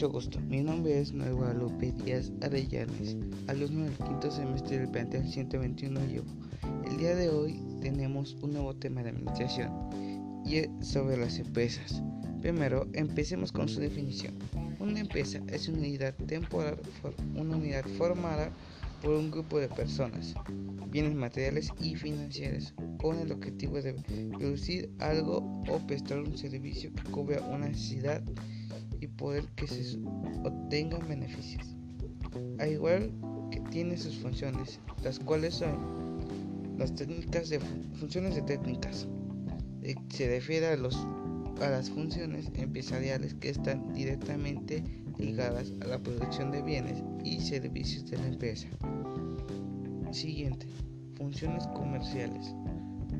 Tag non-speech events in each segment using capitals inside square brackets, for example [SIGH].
Mucho gusto, mi nombre es Noel Guadalupe Díaz Arellanes, alumno del quinto semestre del plantel 121 Llevo. El día de hoy tenemos un nuevo tema de administración y es sobre las empresas. Primero, empecemos con su definición. Una empresa es una unidad temporal, una unidad formada por un grupo de personas, bienes materiales y financieros, con el objetivo de producir algo o prestar un servicio que cubra una necesidad y poder que se obtengan beneficios. Al igual que tiene sus funciones, las cuales son las técnicas de funciones de técnicas. Eh, se refiere a, los, a las funciones empresariales que están directamente ligadas a la producción de bienes y servicios de la empresa. Siguiente, funciones comerciales.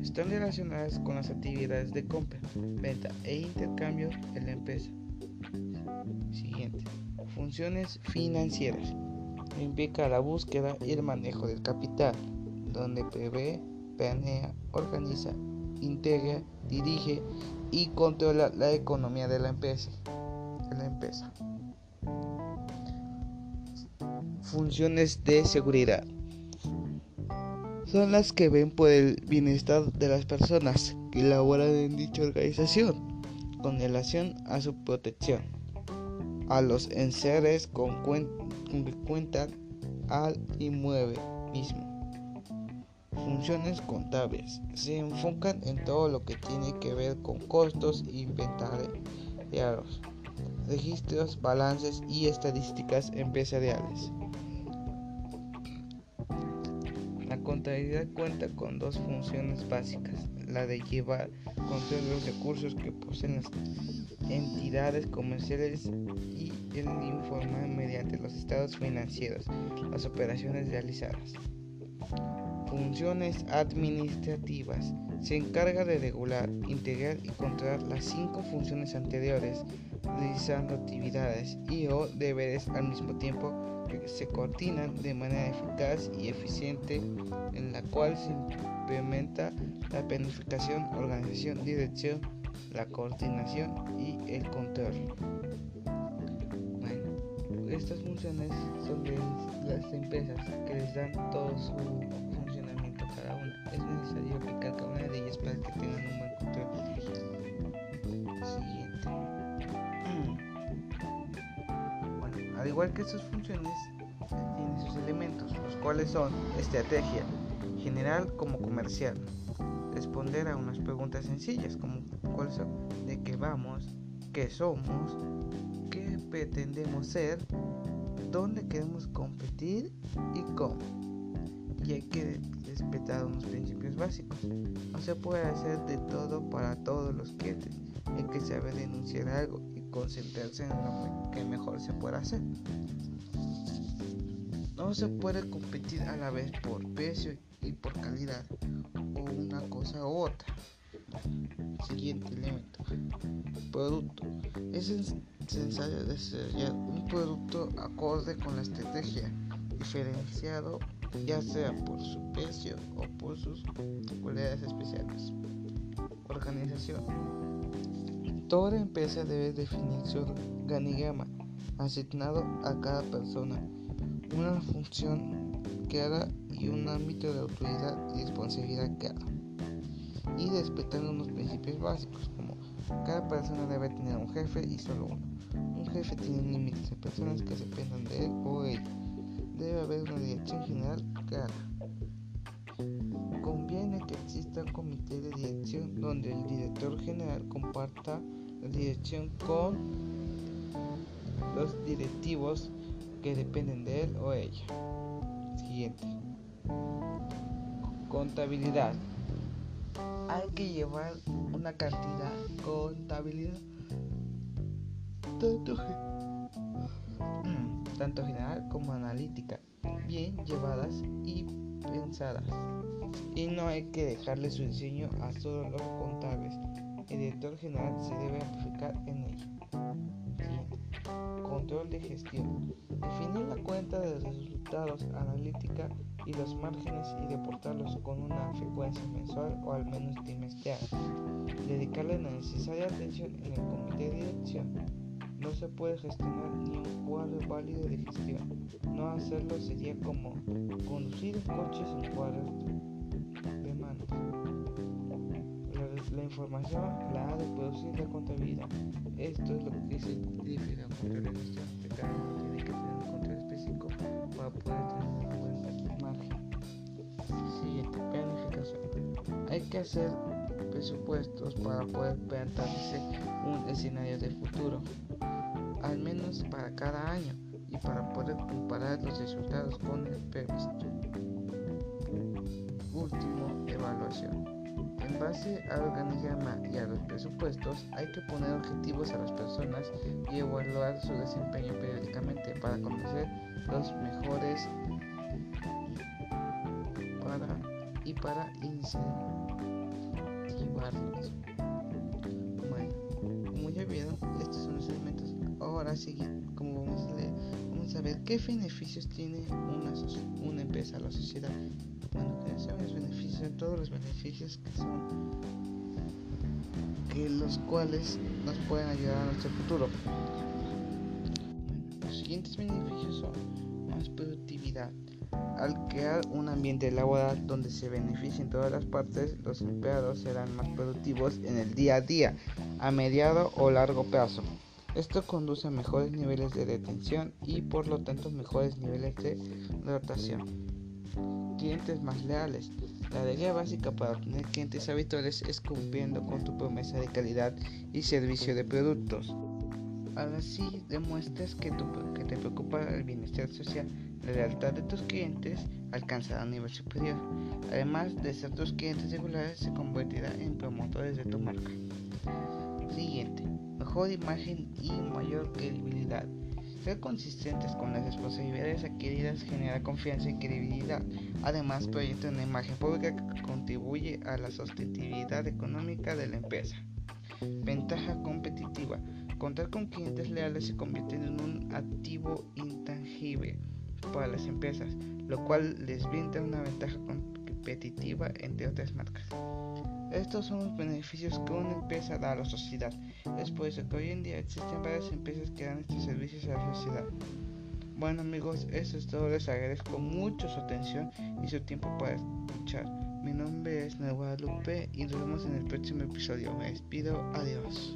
Están relacionadas con las actividades de compra, venta e intercambio en la empresa. Siguiente, funciones financieras. Implica la búsqueda y el manejo del capital, donde prevé, planea, organiza, integra, dirige y controla la economía de la empresa. De la empresa. Funciones de seguridad son las que ven por el bienestar de las personas que laboran en dicha organización con relación a su protección, a los enseres con, que cuentan al inmueble mismo. Funciones contables se enfocan en todo lo que tiene que ver con costos, inventarios, registros, balances y estadísticas empresariales. Contabilidad cuenta con dos funciones básicas, la de llevar control de los recursos que poseen las entidades comerciales y el informar mediante los estados financieros las operaciones realizadas. Funciones administrativas. Se encarga de regular, integrar y controlar las cinco funciones anteriores, realizando actividades y o deberes al mismo tiempo se coordinan de manera eficaz y eficiente en la cual se implementa la planificación, organización, dirección, la coordinación y el control. Estas funciones son de las empresas que les dan todo su funcionamiento cada una. Es necesario aplicar cada una de ellas para que tengan igual que estas funciones, tiene sus elementos, los cuales son estrategia, general como comercial. Responder a unas preguntas sencillas como cuáles de qué vamos, qué somos, qué pretendemos ser, dónde queremos competir y cómo. Y hay que respetar unos principios básicos. No se puede hacer de todo para todos los clientes. Hay que saber denunciar algo y concentrarse en lo que mejor se puede hacer. No se puede competir a la vez por precio y por calidad o una cosa u otra. Siguiente elemento. Producto. Es necesario desarrollar un producto acorde con la estrategia, diferenciado ya sea por su precio o por sus cualidades especiales. Organización. Toda empresa debe definir su organigrama asignado a cada persona, una función haga y un ámbito de autoridad y responsabilidad cada y respetando unos principios básicos como cada persona debe tener un jefe y solo uno. Un jefe tiene un límite de personas que dependan de él o ella. Debe haber una dirección general clara. Donde el director general comparta la dirección con los directivos que dependen de él o ella. Siguiente. Contabilidad. Hay que llevar una cantidad contabilidad tanto, [CLEARS THROAT] tanto general como analítica, bien llevadas y pensadas. Y no hay que dejarle su diseño a solo los contables. El director general se debe amplificar en ello. Control de gestión. Definir la cuenta de resultados analítica y los márgenes y reportarlos con una frecuencia mensual o al menos trimestral. Dedicarle la necesaria atención en el comité de dirección. No se puede gestionar ni un cuadro válido de gestión. No hacerlo sería como conducir un coche sin cuadro de manos. La, información la ha de producir la contabilidad. Esto es lo que significa contabilidad de cada uno tiene que tener un control específico para poder tener una buena margen. Siguiente, planificación. Hay que hacer presupuestos para poder plantearse un escenario de futuro, al menos para cada año, y para poder comparar los resultados con el previsto. Último, evaluación. En base al organigrama y a los presupuestos, hay que poner objetivos a las personas y evaluar su desempeño periódicamente para conocer los mejores para, y para incentivar bueno, como ya vieron, estos son los elementos. Ahora sí, como vamos a leer, vamos a ver qué beneficios tiene una, empresa la sociedad. Bueno, que son los beneficios, todos los beneficios que son que los cuales nos pueden ayudar a nuestro futuro. Los siguientes beneficios son más productividad, al crear un ambiente laboral donde se beneficien todas las partes, los empleados serán más productivos en el día a día, a mediado o largo plazo. Esto conduce a mejores niveles de detención y por lo tanto mejores niveles de rotación. Clientes más leales. La regla básica para obtener clientes habituales es cumpliendo con tu promesa de calidad y servicio de productos. Así demuestras que, te preocupa el bienestar social la lealtad de tus clientes alcanzará un nivel superior. Además de ser tus clientes regulares, se convertirá en promotores de tu marca. Siguiente, mejor imagen y mayor credibilidad. Ser consistentes con las responsabilidades adquiridas genera confianza y credibilidad. Además, proyecta una imagen pública que contribuye a la sostenibilidad económica de la empresa. Ventaja competitiva. Contar con clientes leales se convierte en un activo intangible para las empresas, lo cual les brinda una ventaja competitiva entre otras marcas. Estos son los beneficios que una empresa da a la sociedad. Es por eso que hoy en día existen varias empresas que dan estos servicios a la sociedad. Bueno amigos, eso es todo. Les agradezco mucho su atención y su tiempo para escuchar. Mi nombre es Nueva Lupe y nos vemos en el próximo episodio. Me despido. Adiós.